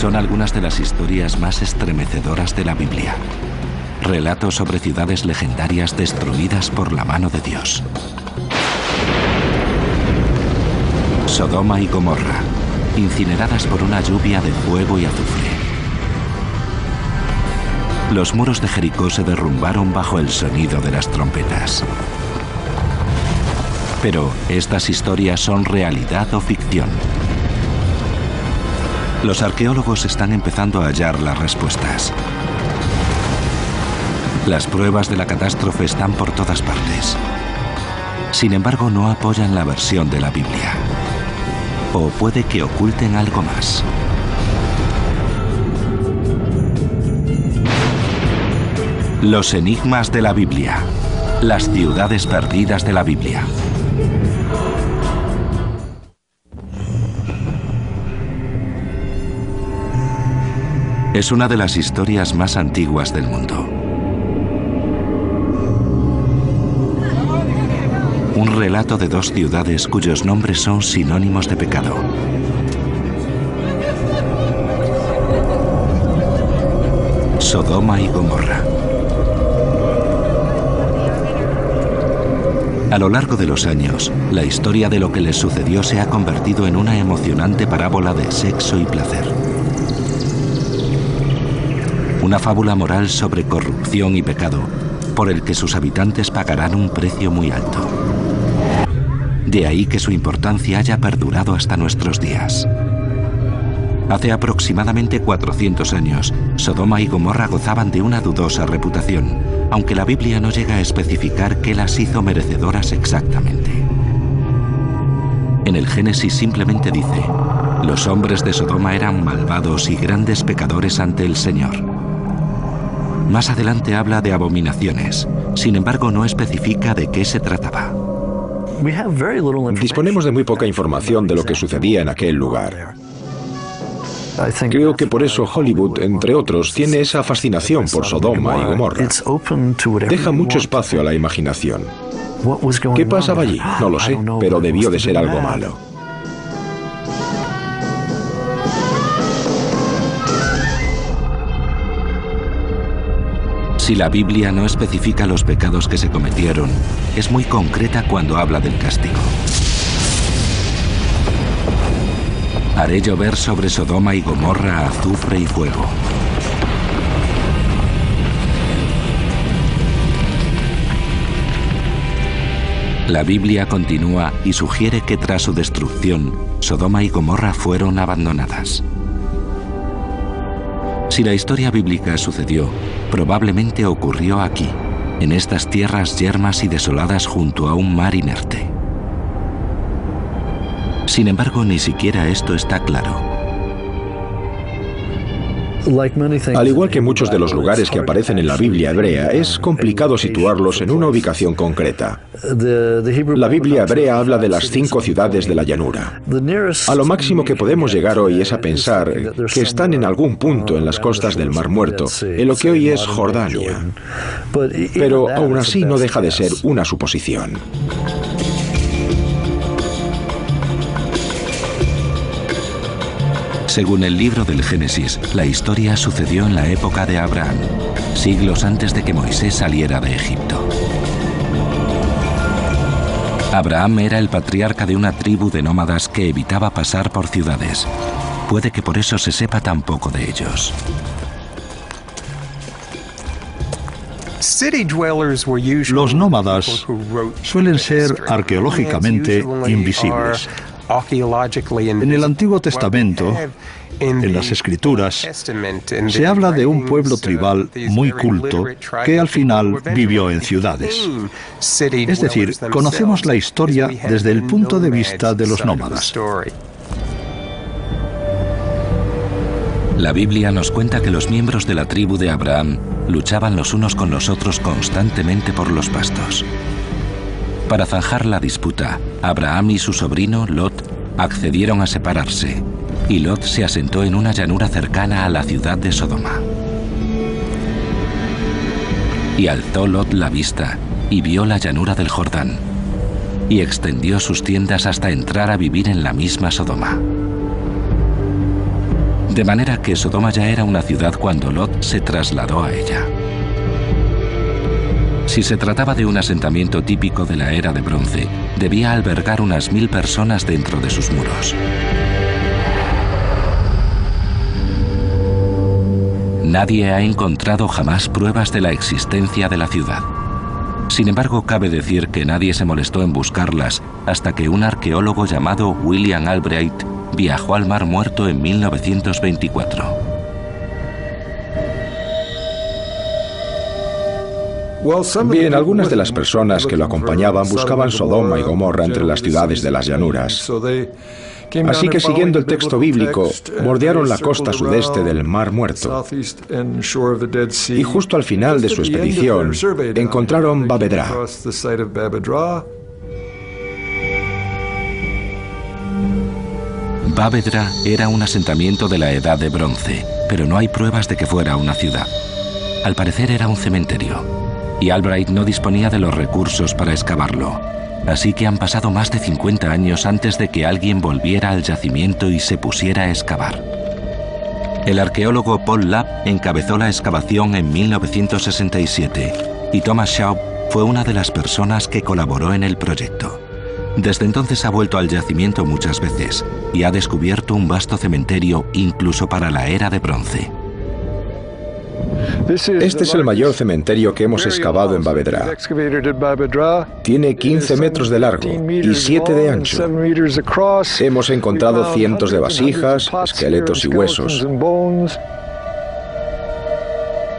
son algunas de las historias más estremecedoras de la Biblia. Relatos sobre ciudades legendarias destruidas por la mano de Dios. Sodoma y Gomorra, incineradas por una lluvia de fuego y azufre. Los muros de Jericó se derrumbaron bajo el sonido de las trompetas. Pero, ¿estas historias son realidad o ficción? Los arqueólogos están empezando a hallar las respuestas. Las pruebas de la catástrofe están por todas partes. Sin embargo, no apoyan la versión de la Biblia. O puede que oculten algo más. Los enigmas de la Biblia. Las ciudades perdidas de la Biblia. Es una de las historias más antiguas del mundo. Un relato de dos ciudades cuyos nombres son sinónimos de pecado. Sodoma y Gomorra. A lo largo de los años, la historia de lo que les sucedió se ha convertido en una emocionante parábola de sexo y placer. Una fábula moral sobre corrupción y pecado, por el que sus habitantes pagarán un precio muy alto. De ahí que su importancia haya perdurado hasta nuestros días. Hace aproximadamente 400 años, Sodoma y Gomorra gozaban de una dudosa reputación, aunque la Biblia no llega a especificar qué las hizo merecedoras exactamente. En el Génesis simplemente dice, los hombres de Sodoma eran malvados y grandes pecadores ante el Señor. Más adelante habla de abominaciones, sin embargo no especifica de qué se trataba. Disponemos de muy poca información de lo que sucedía en aquel lugar. Creo que por eso Hollywood, entre otros, tiene esa fascinación por Sodoma y Gomorra. Deja mucho espacio a la imaginación. ¿Qué pasaba allí? No lo sé, pero debió de ser algo malo. Si la Biblia no especifica los pecados que se cometieron, es muy concreta cuando habla del castigo. Haré llover sobre Sodoma y Gomorra azufre y fuego. La Biblia continúa y sugiere que tras su destrucción, Sodoma y Gomorra fueron abandonadas. Si la historia bíblica sucedió, probablemente ocurrió aquí, en estas tierras yermas y desoladas junto a un mar inerte. Sin embargo, ni siquiera esto está claro. Al igual que muchos de los lugares que aparecen en la Biblia hebrea, es complicado situarlos en una ubicación concreta. La Biblia hebrea habla de las cinco ciudades de la llanura. A lo máximo que podemos llegar hoy es a pensar que están en algún punto en las costas del Mar Muerto, en lo que hoy es Jordania. Pero aún así no deja de ser una suposición. Según el libro del Génesis, la historia sucedió en la época de Abraham, siglos antes de que Moisés saliera de Egipto. Abraham era el patriarca de una tribu de nómadas que evitaba pasar por ciudades. Puede que por eso se sepa tan poco de ellos. Los nómadas suelen ser arqueológicamente invisibles. En el Antiguo Testamento, en las Escrituras, se habla de un pueblo tribal muy culto que al final vivió en ciudades. Es decir, conocemos la historia desde el punto de vista de los nómadas. La Biblia nos cuenta que los miembros de la tribu de Abraham luchaban los unos con los otros constantemente por los pastos. Para zanjar la disputa, Abraham y su sobrino Lot accedieron a separarse, y Lot se asentó en una llanura cercana a la ciudad de Sodoma. Y alzó Lot la vista y vio la llanura del Jordán, y extendió sus tiendas hasta entrar a vivir en la misma Sodoma. De manera que Sodoma ya era una ciudad cuando Lot se trasladó a ella. Si se trataba de un asentamiento típico de la era de bronce, debía albergar unas mil personas dentro de sus muros. Nadie ha encontrado jamás pruebas de la existencia de la ciudad. Sin embargo, cabe decir que nadie se molestó en buscarlas hasta que un arqueólogo llamado William Albright viajó al Mar Muerto en 1924. Bien, algunas de las personas que lo acompañaban buscaban Sodoma y Gomorra entre las ciudades de las llanuras. Así que siguiendo el texto bíblico, bordearon la costa sudeste del Mar Muerto. Y justo al final de su expedición, encontraron Babedra. Babedra era un asentamiento de la Edad de Bronce, pero no hay pruebas de que fuera una ciudad. Al parecer era un cementerio, y Albright no disponía de los recursos para excavarlo. Así que han pasado más de 50 años antes de que alguien volviera al yacimiento y se pusiera a excavar. El arqueólogo Paul Lapp encabezó la excavación en 1967 y Thomas Schaub fue una de las personas que colaboró en el proyecto. Desde entonces ha vuelto al yacimiento muchas veces y ha descubierto un vasto cementerio incluso para la era de bronce. Este es el mayor cementerio que hemos excavado en Bavedra. Tiene 15 metros de largo y 7 de ancho. Hemos encontrado cientos de vasijas, esqueletos y huesos.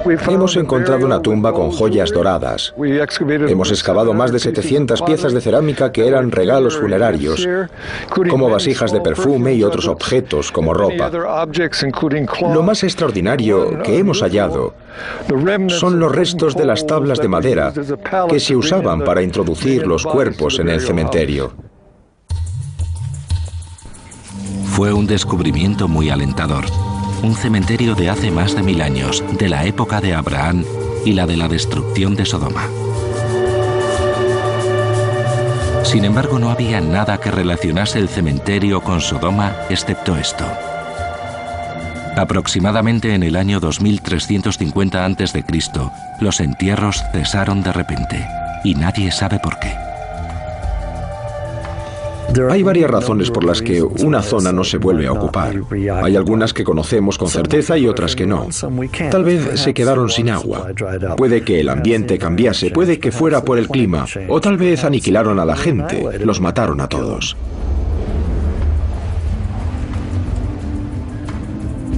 Hemos encontrado una tumba con joyas doradas. Hemos excavado más de 700 piezas de cerámica que eran regalos funerarios, como vasijas de perfume y otros objetos como ropa. Lo más extraordinario que hemos hallado son los restos de las tablas de madera que se usaban para introducir los cuerpos en el cementerio. Fue un descubrimiento muy alentador un cementerio de hace más de mil años, de la época de Abraham y la de la destrucción de Sodoma. Sin embargo, no había nada que relacionase el cementerio con Sodoma excepto esto. Aproximadamente en el año 2350 a.C., los entierros cesaron de repente y nadie sabe por qué. Hay varias razones por las que una zona no se vuelve a ocupar. Hay algunas que conocemos con certeza y otras que no. Tal vez se quedaron sin agua. Puede que el ambiente cambiase, puede que fuera por el clima, o tal vez aniquilaron a la gente, los mataron a todos.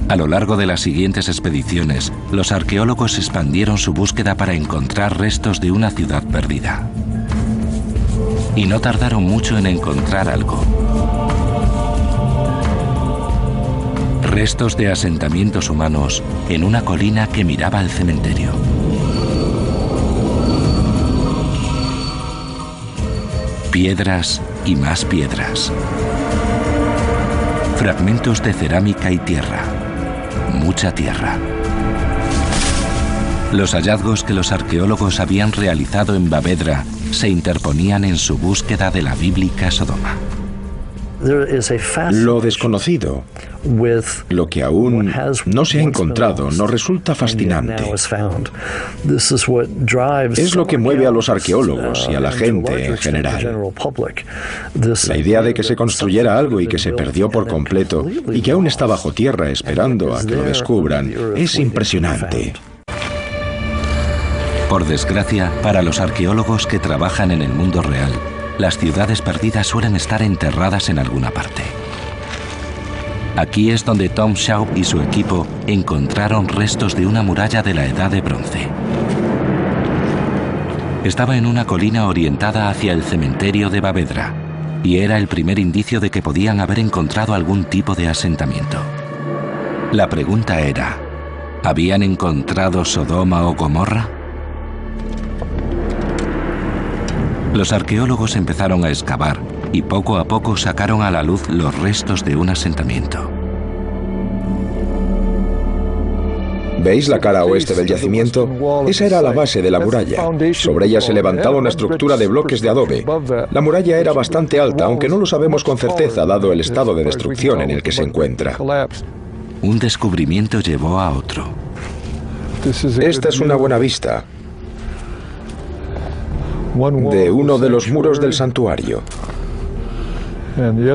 A lo largo de las siguientes expediciones, los arqueólogos expandieron su búsqueda para encontrar restos de una ciudad perdida y no tardaron mucho en encontrar algo. Restos de asentamientos humanos en una colina que miraba al cementerio. Piedras y más piedras. Fragmentos de cerámica y tierra. Mucha tierra. Los hallazgos que los arqueólogos habían realizado en Bavedra se interponían en su búsqueda de la bíblica Sodoma. Lo desconocido, lo que aún no se ha encontrado, nos resulta fascinante. Es lo que mueve a los arqueólogos y a la gente en general. La idea de que se construyera algo y que se perdió por completo y que aún está bajo tierra esperando a que lo descubran es impresionante. Por desgracia, para los arqueólogos que trabajan en el mundo real, las ciudades perdidas suelen estar enterradas en alguna parte. Aquí es donde Tom Shaw y su equipo encontraron restos de una muralla de la Edad de Bronce. Estaba en una colina orientada hacia el cementerio de Bavedra y era el primer indicio de que podían haber encontrado algún tipo de asentamiento. La pregunta era, ¿habían encontrado Sodoma o Gomorra? Los arqueólogos empezaron a excavar y poco a poco sacaron a la luz los restos de un asentamiento. ¿Veis la cara oeste del yacimiento? Esa era la base de la muralla. Sobre ella se levantaba una estructura de bloques de adobe. La muralla era bastante alta, aunque no lo sabemos con certeza dado el estado de destrucción en el que se encuentra. Un descubrimiento llevó a otro. Esta es una buena vista de uno de los muros del santuario.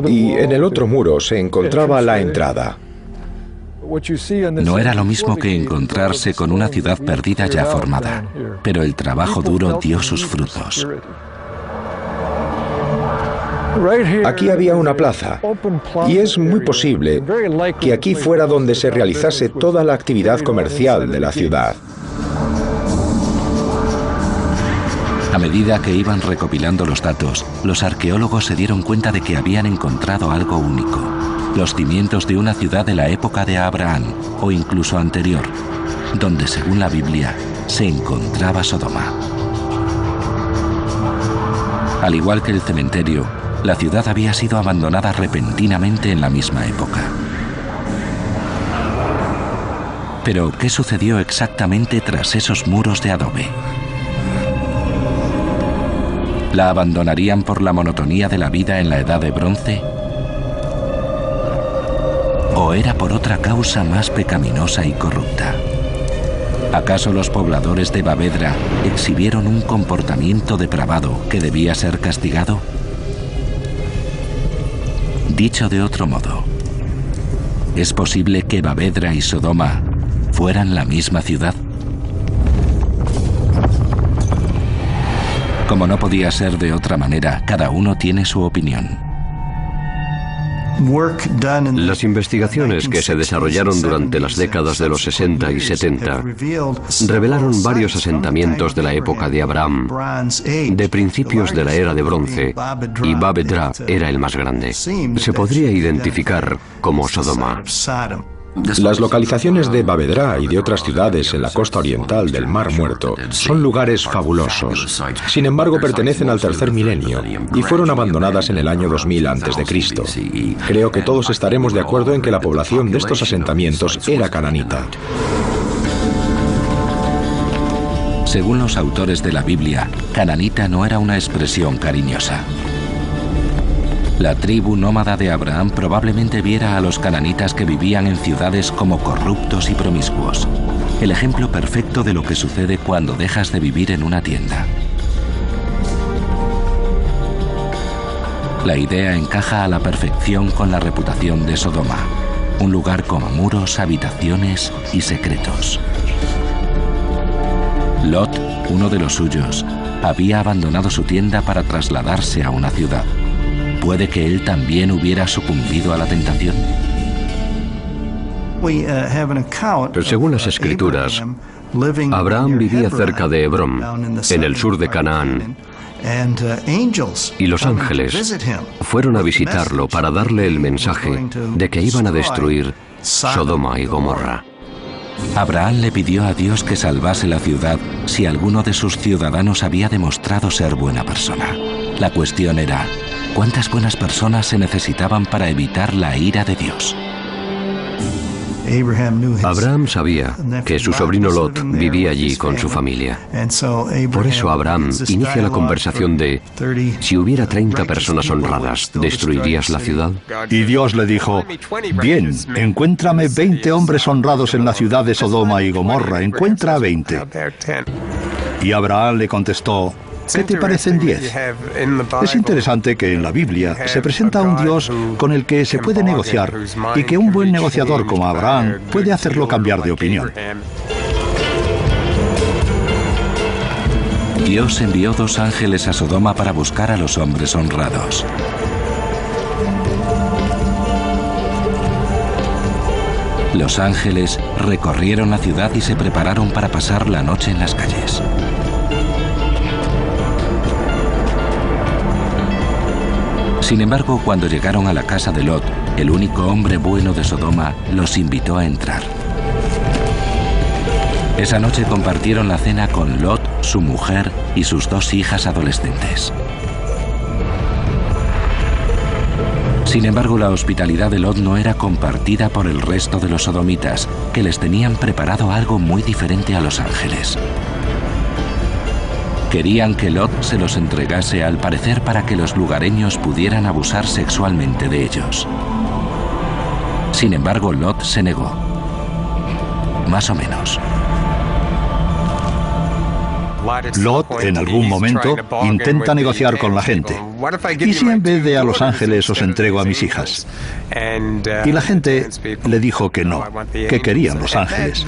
Y en el otro muro se encontraba la entrada. No era lo mismo que encontrarse con una ciudad perdida ya formada, pero el trabajo duro dio sus frutos. Aquí había una plaza y es muy posible que aquí fuera donde se realizase toda la actividad comercial de la ciudad. A medida que iban recopilando los datos, los arqueólogos se dieron cuenta de que habían encontrado algo único, los cimientos de una ciudad de la época de Abraham o incluso anterior, donde según la Biblia se encontraba Sodoma. Al igual que el cementerio, la ciudad había sido abandonada repentinamente en la misma época. Pero, ¿qué sucedió exactamente tras esos muros de adobe? ¿La abandonarían por la monotonía de la vida en la edad de bronce? ¿O era por otra causa más pecaminosa y corrupta? ¿Acaso los pobladores de Bavedra exhibieron un comportamiento depravado que debía ser castigado? Dicho de otro modo, ¿es posible que Bavedra y Sodoma fueran la misma ciudad? Como no podía ser de otra manera, cada uno tiene su opinión. Las investigaciones que se desarrollaron durante las décadas de los 60 y 70 revelaron varios asentamientos de la época de Abraham, de principios de la era de bronce, y Babedra era el más grande. Se podría identificar como Sodoma. Las localizaciones de Bavedra y de otras ciudades en la costa oriental del Mar Muerto son lugares fabulosos. Sin embargo, pertenecen al tercer milenio y fueron abandonadas en el año 2000 a.C. Creo que todos estaremos de acuerdo en que la población de estos asentamientos era cananita. Según los autores de la Biblia, cananita no era una expresión cariñosa. La tribu nómada de Abraham probablemente viera a los cananitas que vivían en ciudades como corruptos y promiscuos. El ejemplo perfecto de lo que sucede cuando dejas de vivir en una tienda. La idea encaja a la perfección con la reputación de Sodoma, un lugar con muros, habitaciones y secretos. Lot, uno de los suyos, había abandonado su tienda para trasladarse a una ciudad. ¿Puede que él también hubiera sucumbido a la tentación? Pero según las escrituras, Abraham vivía cerca de Hebrón, en el sur de Canaán, y los ángeles fueron a visitarlo para darle el mensaje de que iban a destruir Sodoma y Gomorra. Abraham le pidió a Dios que salvase la ciudad si alguno de sus ciudadanos había demostrado ser buena persona. La cuestión era, ¿Cuántas buenas personas se necesitaban para evitar la ira de Dios? Abraham sabía que su sobrino Lot vivía allí con su familia. Por eso Abraham inicia la conversación de, si hubiera 30 personas honradas, ¿destruirías la ciudad? Y Dios le dijo, bien, encuéntrame 20 hombres honrados en la ciudad de Sodoma y Gomorra, encuentra a 20. Y Abraham le contestó, ¿Qué te parecen diez? Es interesante que en la Biblia se presenta un Dios con el que se puede negociar y que un buen negociador como Abraham puede hacerlo cambiar de opinión. Dios envió dos ángeles a Sodoma para buscar a los hombres honrados. Los ángeles recorrieron la ciudad y se prepararon para pasar la noche en las calles. Sin embargo, cuando llegaron a la casa de Lot, el único hombre bueno de Sodoma los invitó a entrar. Esa noche compartieron la cena con Lot, su mujer y sus dos hijas adolescentes. Sin embargo, la hospitalidad de Lot no era compartida por el resto de los sodomitas, que les tenían preparado algo muy diferente a los ángeles. Querían que Lot se los entregase al parecer para que los lugareños pudieran abusar sexualmente de ellos. Sin embargo, Lot se negó. Más o menos. Lot en algún momento intenta negociar con la gente. ¿Y si en vez de a Los Ángeles os entrego a mis hijas? Y la gente le dijo que no, que querían Los Ángeles.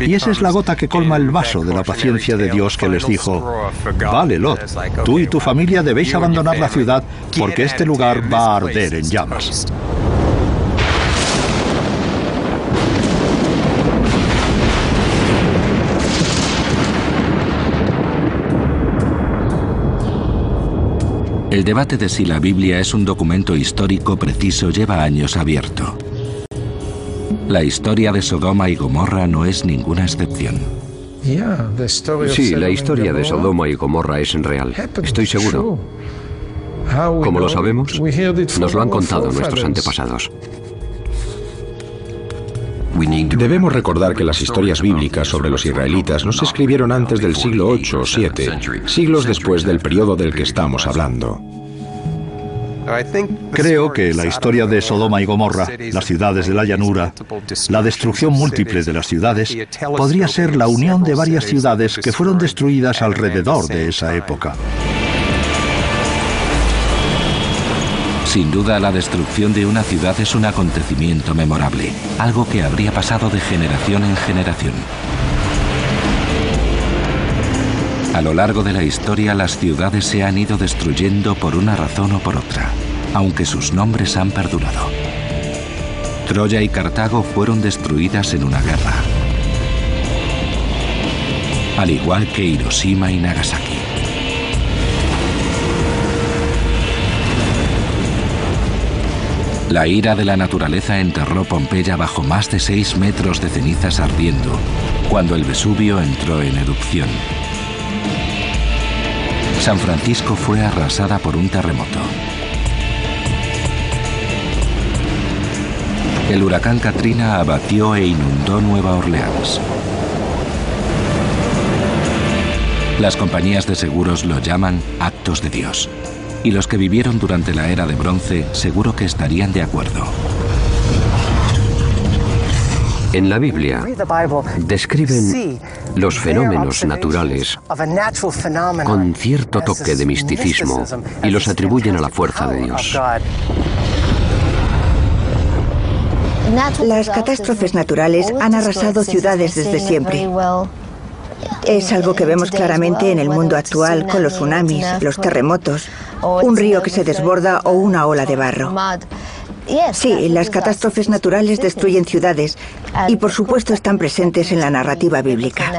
Y esa es la gota que colma el vaso de la paciencia de Dios que les dijo, vale Lot, tú y tu familia debéis abandonar la ciudad porque este lugar va a arder en llamas. El debate de si la Biblia es un documento histórico preciso lleva años abierto. La historia de Sodoma y Gomorra no es ninguna excepción. Sí, la historia de Sodoma y Gomorra es real. Estoy seguro. ¿Cómo lo sabemos? Nos lo han contado nuestros antepasados. Debemos recordar que las historias bíblicas sobre los israelitas no se escribieron antes del siglo 8 o 7, siglos después del periodo del que estamos hablando. Creo que la historia de Sodoma y Gomorra, las ciudades de la llanura, la destrucción múltiple de las ciudades, podría ser la unión de varias ciudades que fueron destruidas alrededor de esa época. Sin duda, la destrucción de una ciudad es un acontecimiento memorable, algo que habría pasado de generación en generación. A lo largo de la historia, las ciudades se han ido destruyendo por una razón o por otra, aunque sus nombres han perdurado. Troya y Cartago fueron destruidas en una guerra, al igual que Hiroshima y Nagasaki. La ira de la naturaleza enterró Pompeya bajo más de 6 metros de cenizas ardiendo, cuando el Vesubio entró en erupción. San Francisco fue arrasada por un terremoto. El huracán Katrina abatió e inundó Nueva Orleans. Las compañías de seguros lo llaman actos de Dios y los que vivieron durante la era de bronce seguro que estarían de acuerdo. En la Biblia describen los fenómenos naturales con cierto toque de misticismo y los atribuyen a la fuerza de Dios. Las catástrofes naturales han arrasado ciudades desde siempre. Es algo que vemos claramente en el mundo actual con los tsunamis, los terremotos, un río que se desborda o una ola de barro. Sí, las catástrofes naturales destruyen ciudades y por supuesto están presentes en la narrativa bíblica.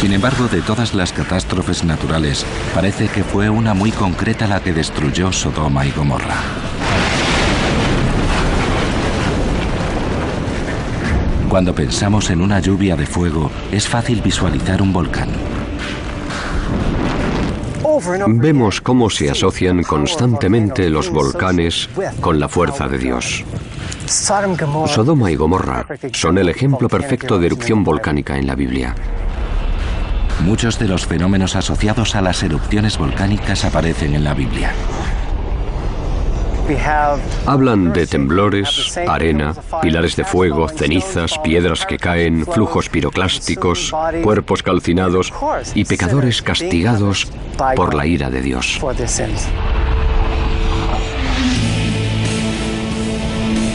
Sin embargo, de todas las catástrofes naturales, parece que fue una muy concreta la que destruyó Sodoma y Gomorra. Cuando pensamos en una lluvia de fuego, es fácil visualizar un volcán. Vemos cómo se asocian constantemente los volcanes con la fuerza de Dios. Sodoma y Gomorra son el ejemplo perfecto de erupción volcánica en la Biblia. Muchos de los fenómenos asociados a las erupciones volcánicas aparecen en la Biblia. Hablan de temblores, arena, pilares de fuego, cenizas, piedras que caen, flujos piroclásticos, cuerpos calcinados y pecadores castigados por la ira de Dios.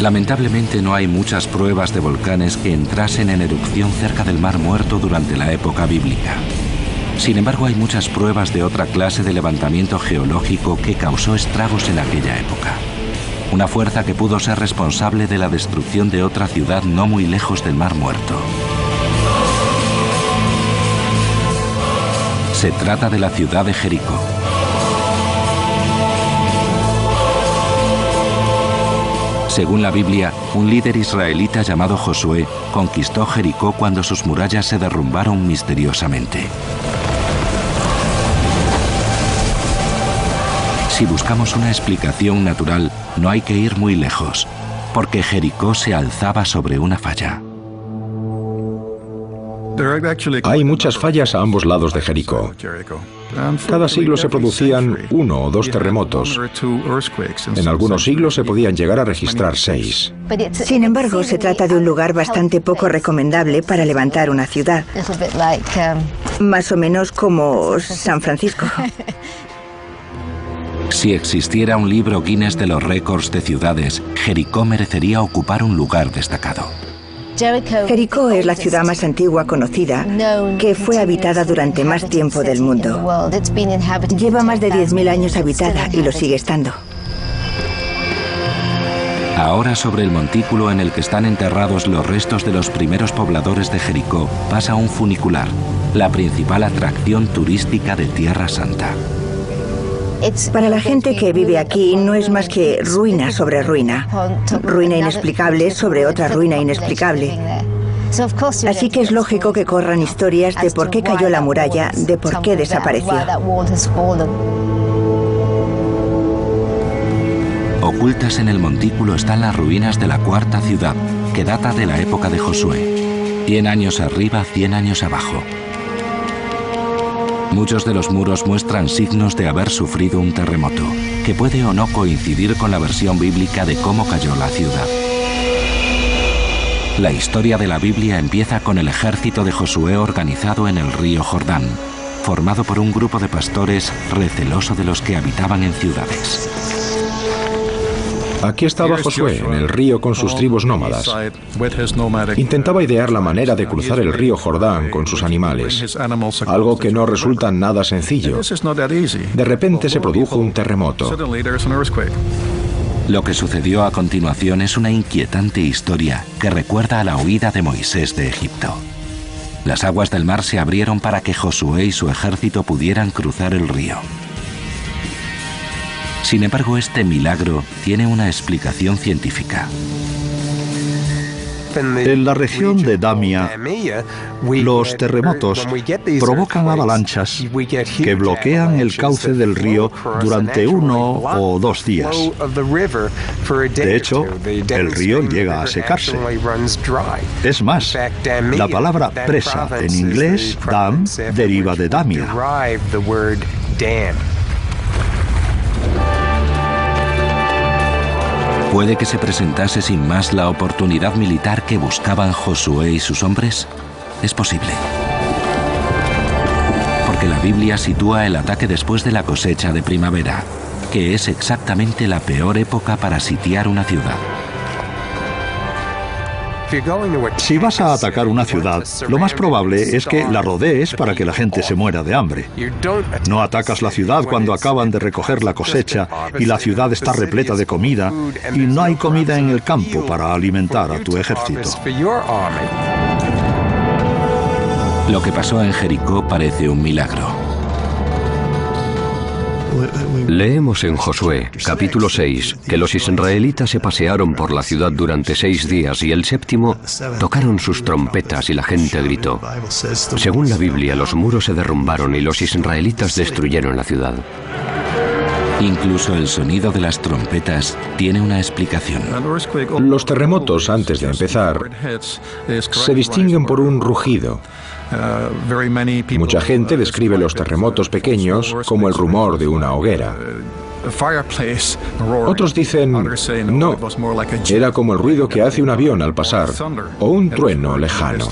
Lamentablemente no hay muchas pruebas de volcanes que entrasen en erupción cerca del Mar Muerto durante la época bíblica. Sin embargo, hay muchas pruebas de otra clase de levantamiento geológico que causó estragos en aquella época. Una fuerza que pudo ser responsable de la destrucción de otra ciudad no muy lejos del Mar Muerto. Se trata de la ciudad de Jericó. Según la Biblia, un líder israelita llamado Josué conquistó Jericó cuando sus murallas se derrumbaron misteriosamente. Si buscamos una explicación natural, no hay que ir muy lejos, porque Jericó se alzaba sobre una falla. Hay muchas fallas a ambos lados de Jericó. Cada siglo se producían uno o dos terremotos. En algunos siglos se podían llegar a registrar seis. Sin embargo, se trata de un lugar bastante poco recomendable para levantar una ciudad. Más o menos como San Francisco. Si existiera un libro Guinness de los récords de ciudades, Jericó merecería ocupar un lugar destacado. Jericó es la ciudad más antigua conocida que fue habitada durante más tiempo del mundo. Lleva más de 10.000 años habitada y lo sigue estando. Ahora sobre el montículo en el que están enterrados los restos de los primeros pobladores de Jericó pasa un funicular, la principal atracción turística de Tierra Santa. Para la gente que vive aquí no es más que ruina sobre ruina, ruina inexplicable sobre otra ruina inexplicable. Así que es lógico que corran historias de por qué cayó la muralla, de por qué desapareció. Ocultas en el montículo están las ruinas de la cuarta ciudad, que data de la época de Josué. Cien años arriba, cien años abajo. Muchos de los muros muestran signos de haber sufrido un terremoto, que puede o no coincidir con la versión bíblica de cómo cayó la ciudad. La historia de la Biblia empieza con el ejército de Josué organizado en el río Jordán, formado por un grupo de pastores receloso de los que habitaban en ciudades. Aquí estaba Josué, en el río con sus tribus nómadas. Intentaba idear la manera de cruzar el río Jordán con sus animales, algo que no resulta nada sencillo. De repente se produjo un terremoto. Lo que sucedió a continuación es una inquietante historia que recuerda a la huida de Moisés de Egipto. Las aguas del mar se abrieron para que Josué y su ejército pudieran cruzar el río. Sin embargo, este milagro tiene una explicación científica. En la región de Damia, los terremotos provocan avalanchas que bloquean el cauce del río durante uno o dos días. De hecho, el río llega a secarse. Es más, la palabra presa en inglés, dam, deriva de Damia. ¿Puede que se presentase sin más la oportunidad militar que buscaban Josué y sus hombres? Es posible. Porque la Biblia sitúa el ataque después de la cosecha de primavera, que es exactamente la peor época para sitiar una ciudad. Si vas a atacar una ciudad, lo más probable es que la rodees para que la gente se muera de hambre. No atacas la ciudad cuando acaban de recoger la cosecha y la ciudad está repleta de comida y no hay comida en el campo para alimentar a tu ejército. Lo que pasó en Jericó parece un milagro. Leemos en Josué, capítulo 6, que los israelitas se pasearon por la ciudad durante seis días y el séptimo tocaron sus trompetas y la gente gritó. Según la Biblia, los muros se derrumbaron y los israelitas destruyeron la ciudad. Incluso el sonido de las trompetas tiene una explicación. Los terremotos, antes de empezar, se distinguen por un rugido. Mucha gente describe los terremotos pequeños como el rumor de una hoguera. Otros dicen, no, era como el ruido que hace un avión al pasar o un trueno lejano.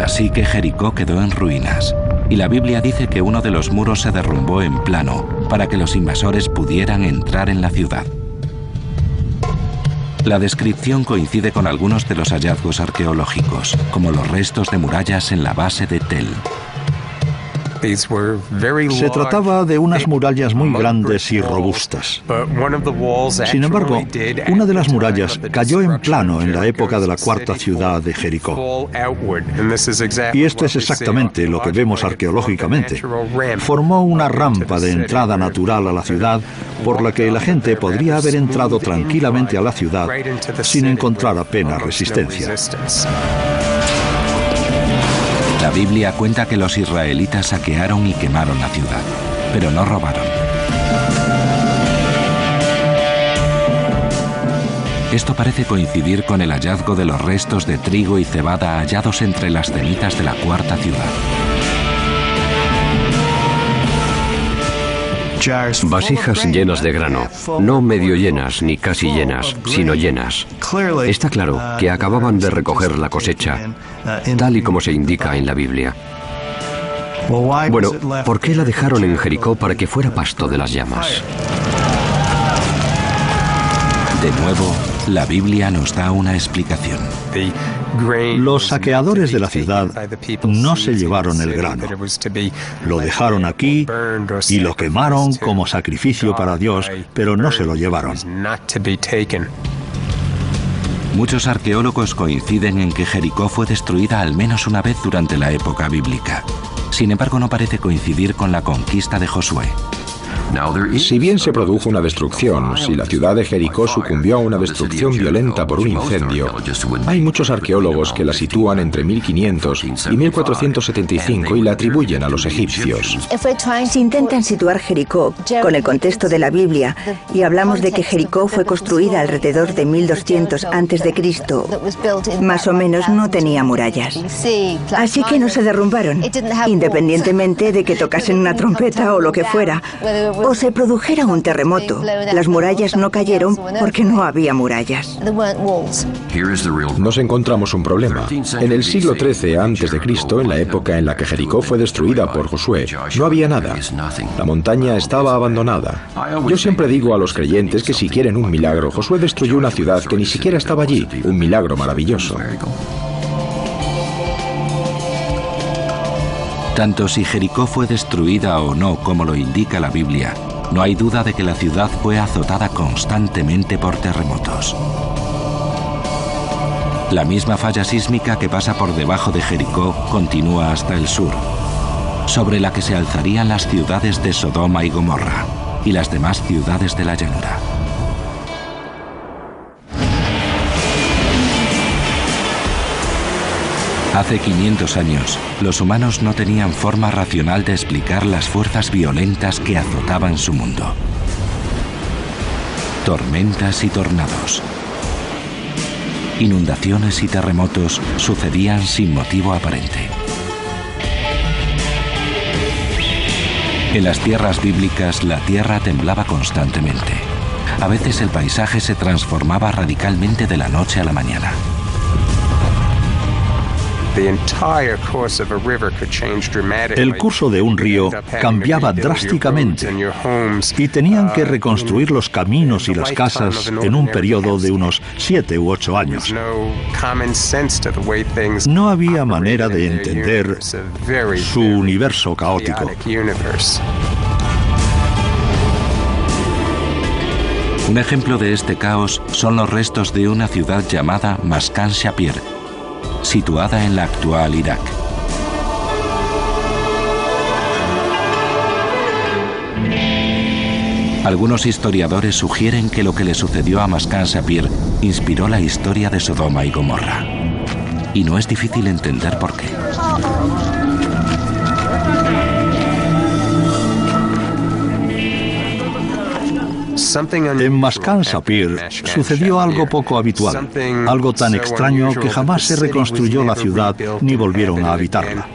Así que Jericó quedó en ruinas y la Biblia dice que uno de los muros se derrumbó en plano para que los invasores pudieran entrar en la ciudad. La descripción coincide con algunos de los hallazgos arqueológicos, como los restos de murallas en la base de Tel. Se trataba de unas murallas muy grandes y robustas. Sin embargo, una de las murallas cayó en plano en la época de la cuarta ciudad de Jericó. Y esto es exactamente lo que vemos arqueológicamente. Formó una rampa de entrada natural a la ciudad por la que la gente podría haber entrado tranquilamente a la ciudad sin encontrar apenas resistencia. La Biblia cuenta que los israelitas saquearon y quemaron la ciudad, pero no robaron. Esto parece coincidir con el hallazgo de los restos de trigo y cebada hallados entre las cenizas de la cuarta ciudad. Vasijas llenas de grano, no medio llenas ni casi llenas, sino llenas. Está claro que acababan de recoger la cosecha, tal y como se indica en la Biblia. Bueno, ¿por qué la dejaron en Jericó para que fuera pasto de las llamas? De nuevo, la Biblia nos da una explicación. Los saqueadores de la ciudad no se llevaron el grano. Lo dejaron aquí y lo quemaron como sacrificio para Dios, pero no se lo llevaron. Muchos arqueólogos coinciden en que Jericó fue destruida al menos una vez durante la época bíblica. Sin embargo, no parece coincidir con la conquista de Josué. Si bien se produjo una destrucción, si la ciudad de Jericó sucumbió a una destrucción violenta por un incendio, hay muchos arqueólogos que la sitúan entre 1500 y 1475 y la atribuyen a los egipcios. Si intentan situar Jericó con el contexto de la Biblia y hablamos de que Jericó fue construida alrededor de 1200 a.C., más o menos no tenía murallas. Así que no se derrumbaron, independientemente de que tocasen una trompeta o lo que fuera, o se produjera un terremoto. Las murallas no cayeron porque no había murallas. Nos encontramos un problema. En el siglo XIII a.C., en la época en la que Jericó fue destruida por Josué, no había nada. La montaña estaba abandonada. Yo siempre digo a los creyentes que si quieren un milagro, Josué destruyó una ciudad que ni siquiera estaba allí. Un milagro maravilloso. Tanto si Jericó fue destruida o no, como lo indica la Biblia, no hay duda de que la ciudad fue azotada constantemente por terremotos. La misma falla sísmica que pasa por debajo de Jericó continúa hasta el sur, sobre la que se alzarían las ciudades de Sodoma y Gomorra y las demás ciudades de la llanura. Hace 500 años, los humanos no tenían forma racional de explicar las fuerzas violentas que azotaban su mundo. Tormentas y tornados. Inundaciones y terremotos sucedían sin motivo aparente. En las tierras bíblicas la tierra temblaba constantemente. A veces el paisaje se transformaba radicalmente de la noche a la mañana. El curso de un río cambiaba drásticamente y tenían que uh, reconstruir los caminos y las casas en un periodo de unos siete u ocho años. No había manera de entender su universo caótico. Un ejemplo de este caos son los restos de una ciudad llamada Mascan Shapir, situada en la actual Irak. Algunos historiadores sugieren que lo que le sucedió a Maskan Sapir inspiró la historia de Sodoma y Gomorra. Y no es difícil entender por qué. En Maskan Sapir sucedió algo poco habitual, algo tan extraño que jamás se reconstruyó la ciudad ni volvieron a habitarla.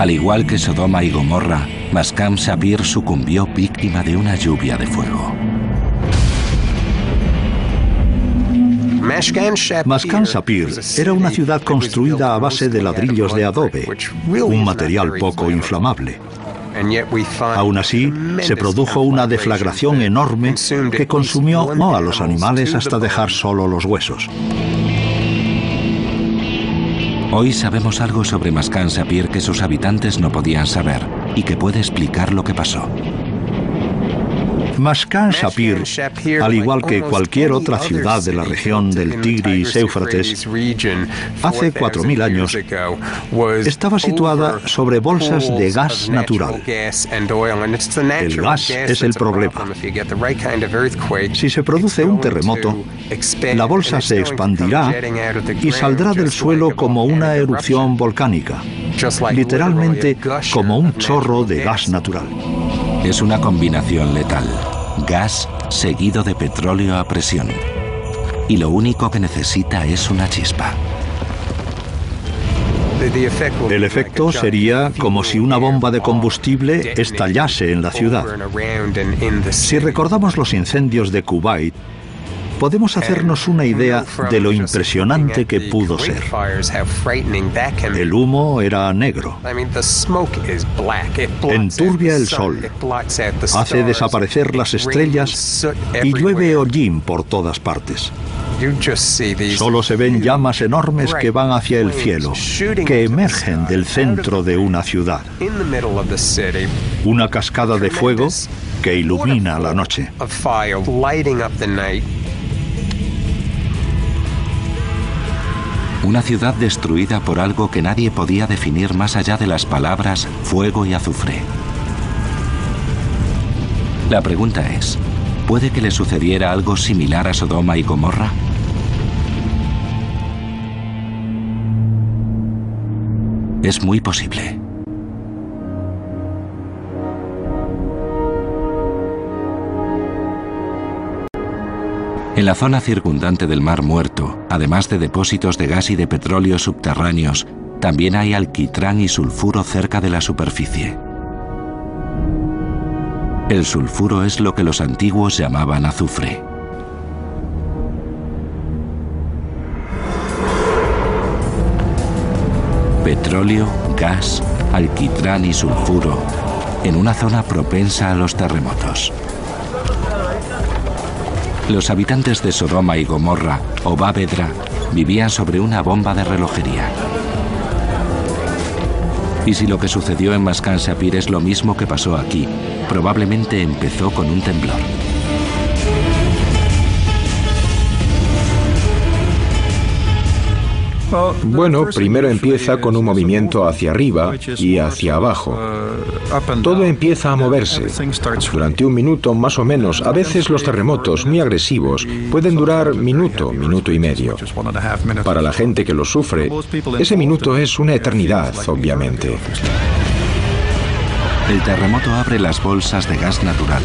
Al igual que Sodoma y Gomorra, Maskan Sapir sucumbió víctima de una lluvia de fuego. Maskan Sapir era una ciudad construida a base de ladrillos de adobe, un material poco inflamable. Aún así, se produjo una deflagración enorme que consumió no a los animales hasta dejar solo los huesos. Hoy sabemos algo sobre Mascan Sapir que sus habitantes no podían saber y que puede explicar lo que pasó. Maskan Shapir, al igual que cualquier otra ciudad de la región del Tigris Éufrates, hace 4.000 años, estaba situada sobre bolsas de gas natural. El gas es el problema. Si se produce un terremoto, la bolsa se expandirá y saldrá del suelo como una erupción volcánica, literalmente como un chorro de gas natural. Es una combinación letal. gas seguido de petróleo a presión. Y lo único que necesita es una chispa. El efecto sería como si una bomba de combustible estallase en la ciudad. Si recordamos los incendios de Kuwait, podemos hacernos una idea de lo impresionante que pudo ser. El humo era negro. Enturbia el sol, hace desaparecer las estrellas y llueve hollín por todas partes. Solo se ven llamas enormes que van hacia el cielo, que emergen del centro de una ciudad. Una cascada de fuego que ilumina la noche. Una ciudad destruida por algo que nadie podía definir más allá de las palabras fuego y azufre. La pregunta es, ¿puede que le sucediera algo similar a Sodoma y Gomorra? Es muy posible. En la zona circundante del Mar Muerto, además de depósitos de gas y de petróleo subterráneos, también hay alquitrán y sulfuro cerca de la superficie. El sulfuro es lo que los antiguos llamaban azufre. Petróleo, gas, alquitrán y sulfuro en una zona propensa a los terremotos. Los habitantes de Sodoma y Gomorra o Bávedra vivían sobre una bomba de relojería. Y si lo que sucedió en Mascan Sapir es lo mismo que pasó aquí, probablemente empezó con un temblor. Bueno, primero empieza con un movimiento hacia arriba y hacia abajo. Todo empieza a moverse. Durante un minuto más o menos, a veces los terremotos muy agresivos pueden durar minuto, minuto y medio. Para la gente que lo sufre, ese minuto es una eternidad, obviamente. El terremoto abre las bolsas de gas natural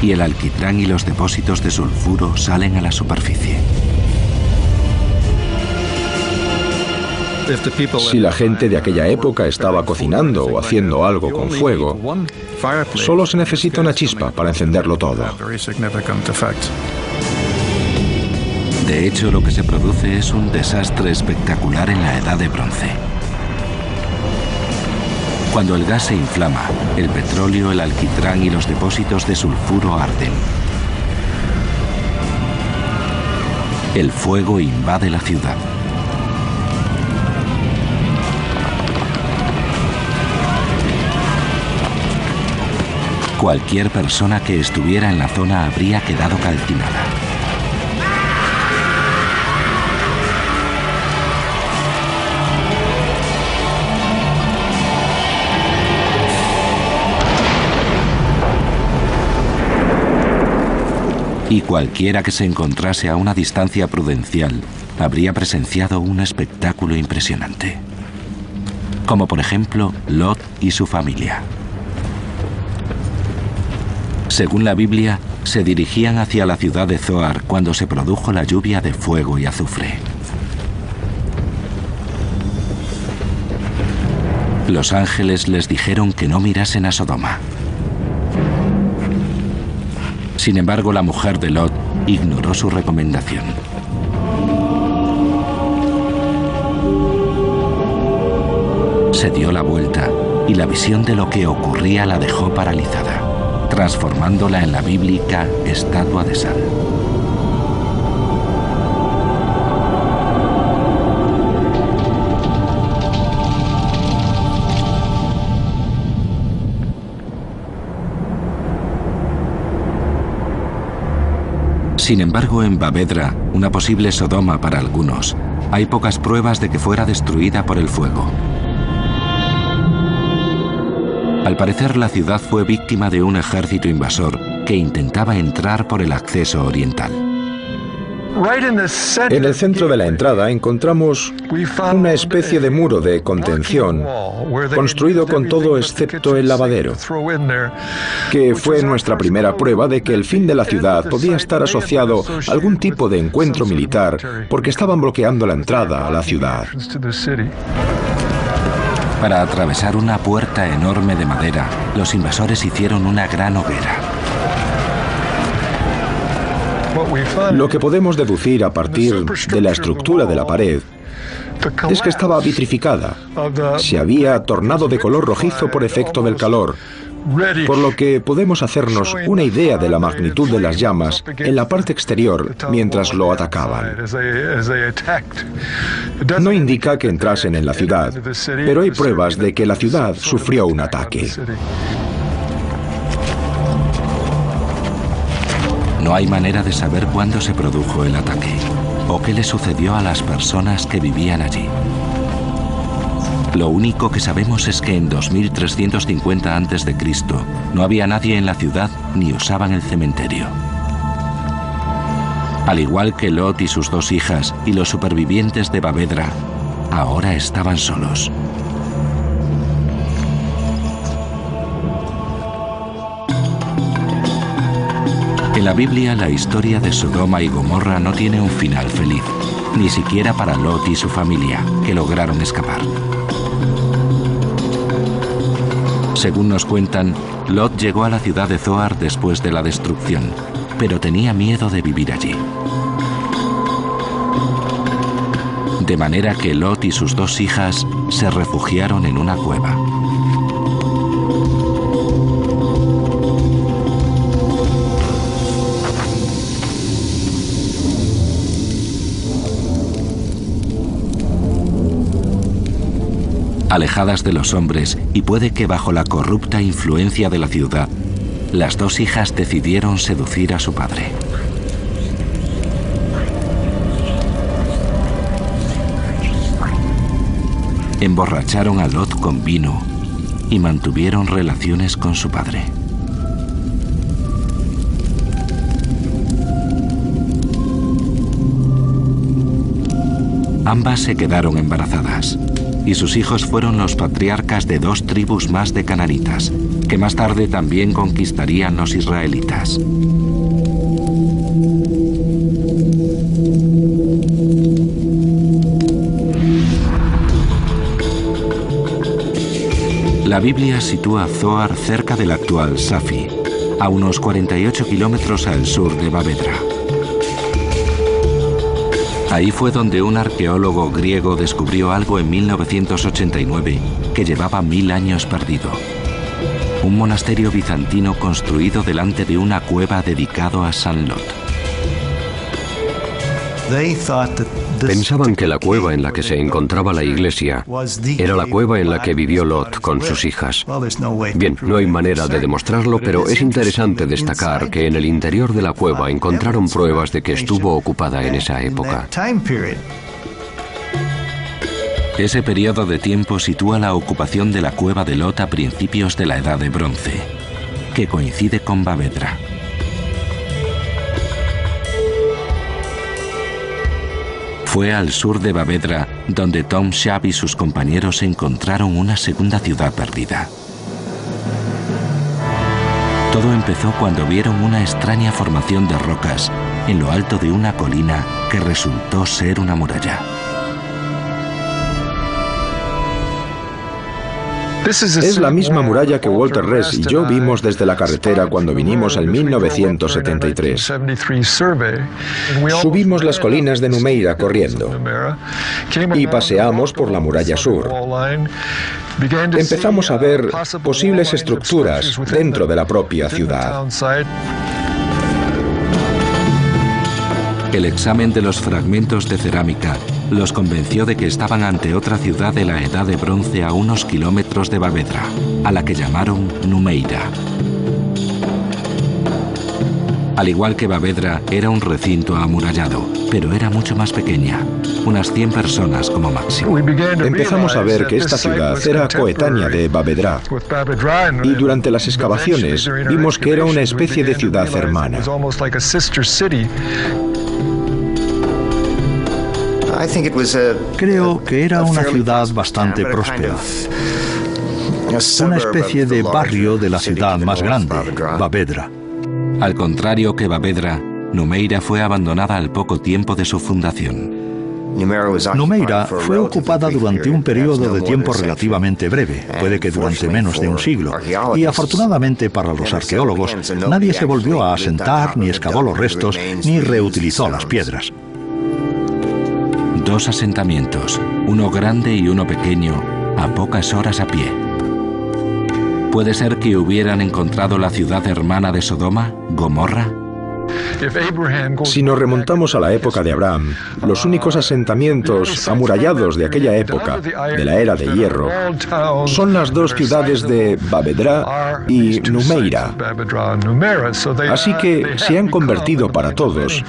y el alquitrán y los depósitos de sulfuro salen a la superficie. Si la gente de aquella época estaba cocinando o haciendo algo con fuego, solo se necesita una chispa para encenderlo todo. De hecho, lo que se produce es un desastre espectacular en la edad de bronce. Cuando el gas se inflama, el petróleo, el alquitrán y los depósitos de sulfuro arden. El fuego invade la ciudad. Cualquier persona que estuviera en la zona habría quedado calcinada. Y cualquiera que se encontrase a una distancia prudencial habría presenciado un espectáculo impresionante. Como por ejemplo Lot y su familia. Según la Biblia, se dirigían hacia la ciudad de Zoar cuando se produjo la lluvia de fuego y azufre. Los ángeles les dijeron que no mirasen a Sodoma. Sin embargo, la mujer de Lot ignoró su recomendación. Se dio la vuelta y la visión de lo que ocurría la dejó paralizada transformándola en la bíblica estatua de sal. Sin embargo, en Bavedra, una posible Sodoma para algunos, hay pocas pruebas de que fuera destruida por el fuego. Al parecer la ciudad fue víctima de un ejército invasor que intentaba entrar por el acceso oriental. En el centro de la entrada encontramos una especie de muro de contención construido con todo excepto el lavadero, que fue nuestra primera prueba de que el fin de la ciudad podía estar asociado a algún tipo de encuentro militar porque estaban bloqueando la entrada a la ciudad. Para atravesar una puerta enorme de madera, los invasores hicieron una gran hoguera. Lo que podemos deducir a partir de la estructura de la pared es que estaba vitrificada. Se había tornado de color rojizo por efecto del calor, por lo que podemos hacernos una idea de la magnitud de las llamas en la parte exterior mientras lo atacaban. No indica que entrasen en la ciudad, pero hay pruebas de que la ciudad sufrió un ataque. No hay manera de saber cuándo se produjo el ataque o qué le sucedió a las personas que vivían allí. Lo único que sabemos es que en 2350 a.C. no había nadie en la ciudad ni usaban el cementerio. Al igual que Lot y sus dos hijas y los supervivientes de Bavedra, ahora estaban solos. En la Biblia la historia de Sodoma y Gomorra no tiene un final feliz, ni siquiera para Lot y su familia, que lograron escapar. Según nos cuentan, Lot llegó a la ciudad de Zoar después de la destrucción, pero tenía miedo de vivir allí. De manera que Lot y sus dos hijas se refugiaron en una cueva. Alejadas de los hombres y puede que bajo la corrupta influencia de la ciudad, las dos hijas decidieron seducir a su padre. Emborracharon a Lot con vino y mantuvieron relaciones con su padre. Ambas se quedaron embarazadas y sus hijos fueron los patriarcas de dos tribus más de cananitas, que más tarde también conquistarían los israelitas. La Biblia sitúa Zoar cerca del actual Safi, a unos 48 kilómetros al sur de Bavedra. Ahí fue donde un arqueólogo griego descubrió algo en 1989 que llevaba mil años perdido. Un monasterio bizantino construido delante de una cueva dedicado a San Lot. Pensaban que la cueva en la que se encontraba la iglesia era la cueva en la que vivió Lot con sus hijas. Bien, no hay manera de demostrarlo, pero es interesante destacar que en el interior de la cueva encontraron pruebas de que estuvo ocupada en esa época. Ese periodo de tiempo sitúa la ocupación de la cueva de Lot a principios de la Edad de Bronce, que coincide con Bavedra. Fue al sur de Bavedra donde Tom Shab y sus compañeros encontraron una segunda ciudad perdida. Todo empezó cuando vieron una extraña formación de rocas en lo alto de una colina que resultó ser una muralla. Es la misma muralla que Walter Ress y yo vimos desde la carretera cuando vinimos en 1973. Subimos las colinas de Numeira corriendo y paseamos por la muralla sur. Empezamos a ver posibles estructuras dentro de la propia ciudad. El examen de los fragmentos de cerámica los convenció de que estaban ante otra ciudad de la Edad de Bronce a unos kilómetros de Bavedra, a la que llamaron Numeira. Al igual que Bavedra, era un recinto amurallado, pero era mucho más pequeña, unas 100 personas como máximo. Empezamos a ver que esta ciudad era coetánea de Bavedra y durante las excavaciones vimos que era una especie de ciudad hermana. Creo que era una ciudad bastante próspera. Una especie de barrio de la ciudad más grande, Bavedra. Al contrario que Bavedra, Numeira fue abandonada al poco tiempo de su fundación. Numeira fue ocupada durante un periodo de tiempo relativamente breve, puede que durante menos de un siglo, y afortunadamente para los arqueólogos nadie se volvió a asentar, ni excavó los restos, ni reutilizó las piedras. Dos asentamientos, uno grande y uno pequeño, a pocas horas a pie. ¿Puede ser que hubieran encontrado la ciudad hermana de Sodoma, Gomorra? Si nos remontamos a la época de Abraham, los únicos asentamientos amurallados de aquella época, de la era de hierro, son las dos ciudades de Babedra y Numeira. Así que se han convertido para todos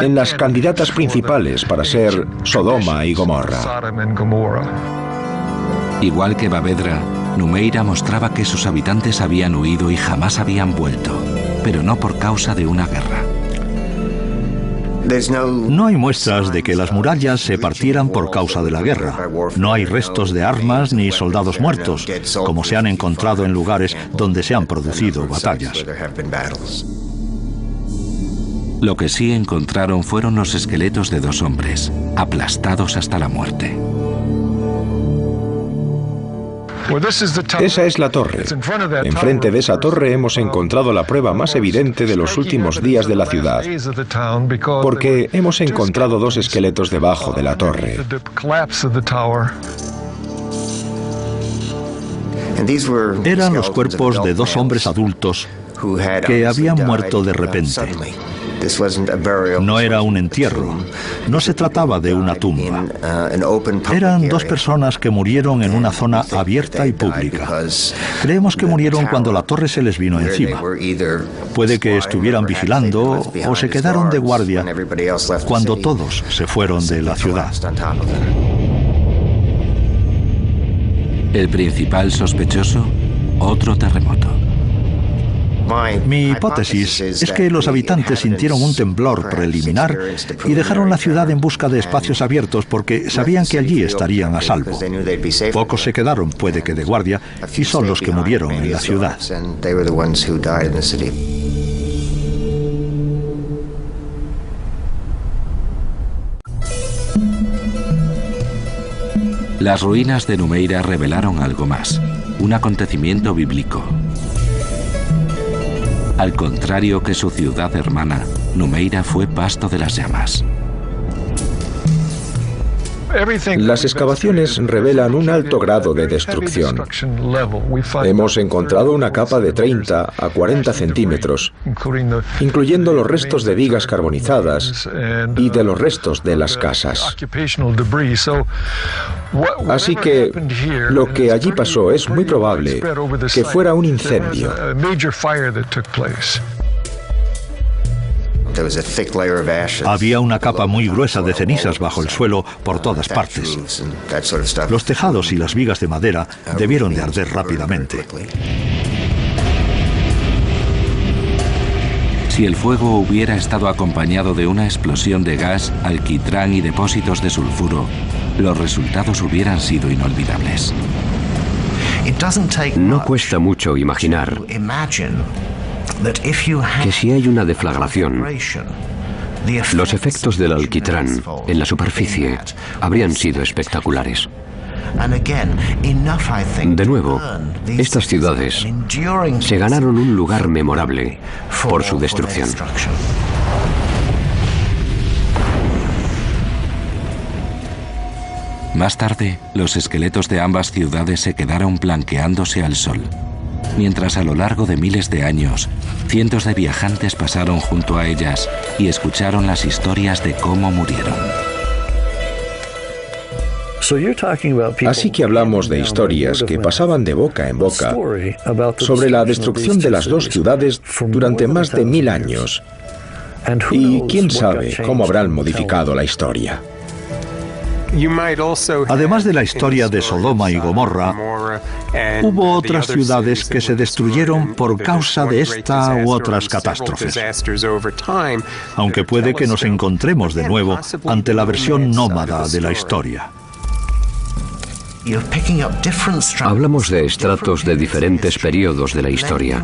en las candidatas principales para ser Sodoma y Gomorra. Igual que Babedra, Numeira mostraba que sus habitantes habían huido y jamás habían vuelto, pero no por causa de una guerra. No hay muestras de que las murallas se partieran por causa de la guerra. No hay restos de armas ni soldados muertos, como se han encontrado en lugares donde se han producido batallas. Lo que sí encontraron fueron los esqueletos de dos hombres, aplastados hasta la muerte. Esa es la torre. Enfrente de esa torre hemos encontrado la prueba más evidente de los últimos días de la ciudad, porque hemos encontrado dos esqueletos debajo de la torre. Eran los cuerpos de dos hombres adultos que habían muerto de repente. No era un entierro, no se trataba de una tumba. Uh, Eran dos personas que murieron en una zona abierta y pública. Creemos que murieron cuando la torre se les vino encima. Puede que estuvieran vigilando o se quedaron de guardia cuando todos se fueron de la ciudad. El principal sospechoso, otro terremoto. Mi hipótesis es que los habitantes sintieron un temblor preliminar y dejaron la ciudad en busca de espacios abiertos porque sabían que allí estarían a salvo. Pocos se quedaron, puede que de guardia, y son los que murieron en la ciudad. Las ruinas de Numeira revelaron algo más, un acontecimiento bíblico. Al contrario que su ciudad hermana, Numeira fue pasto de las llamas. Las excavaciones revelan un alto grado de destrucción. Hemos encontrado una capa de 30 a 40 centímetros, incluyendo los restos de vigas carbonizadas y de los restos de las casas. Así que lo que allí pasó es muy probable que fuera un incendio. Había una capa muy gruesa de cenizas bajo el suelo por todas partes. Los tejados y las vigas de madera debieron de arder rápidamente. Si el fuego hubiera estado acompañado de una explosión de gas, alquitrán y depósitos de sulfuro, los resultados hubieran sido inolvidables. No cuesta mucho imaginar que si hay una deflagración, los efectos del alquitrán en la superficie habrían sido espectaculares. De nuevo, estas ciudades se ganaron un lugar memorable por su destrucción. Más tarde, los esqueletos de ambas ciudades se quedaron blanqueándose al sol mientras a lo largo de miles de años, cientos de viajantes pasaron junto a ellas y escucharon las historias de cómo murieron. Así que hablamos de historias que pasaban de boca en boca sobre la destrucción de las dos ciudades durante más de mil años. Y quién sabe cómo habrán modificado la historia. Además de la historia de Sodoma y Gomorra, hubo otras ciudades que se destruyeron por causa de esta u otras catástrofes. Aunque puede que nos encontremos de nuevo ante la versión nómada de la historia. Hablamos de estratos de diferentes periodos de la historia,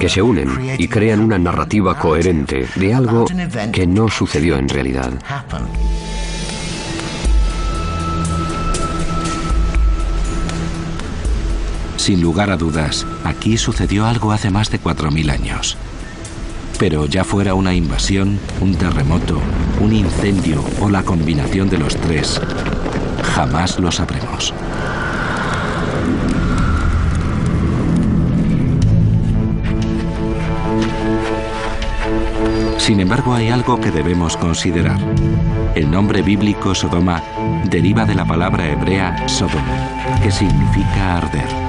que se unen y crean una narrativa coherente de algo que no sucedió en realidad. Sin lugar a dudas, aquí sucedió algo hace más de 4.000 años. Pero ya fuera una invasión, un terremoto, un incendio o la combinación de los tres, jamás lo sabremos. Sin embargo, hay algo que debemos considerar. El nombre bíblico Sodoma deriva de la palabra hebrea Sodom, que significa arder.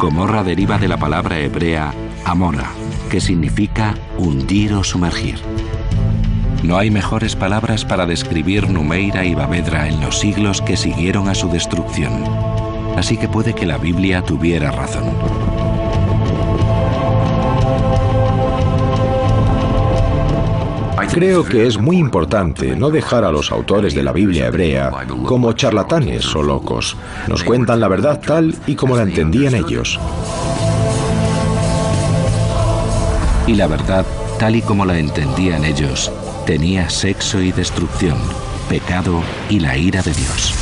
Gomorra deriva de la palabra hebrea Amora, que significa hundir o sumergir. No hay mejores palabras para describir Numeira y Bavedra en los siglos que siguieron a su destrucción. Así que puede que la Biblia tuviera razón. Creo que es muy importante no dejar a los autores de la Biblia hebrea como charlatanes o locos. Nos cuentan la verdad tal y como la entendían ellos. Y la verdad, tal y como la entendían ellos, tenía sexo y destrucción, pecado y la ira de Dios.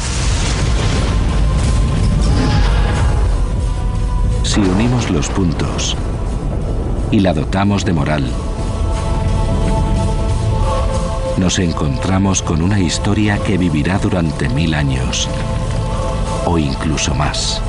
Si unimos los puntos y la dotamos de moral, nos encontramos con una historia que vivirá durante mil años o incluso más.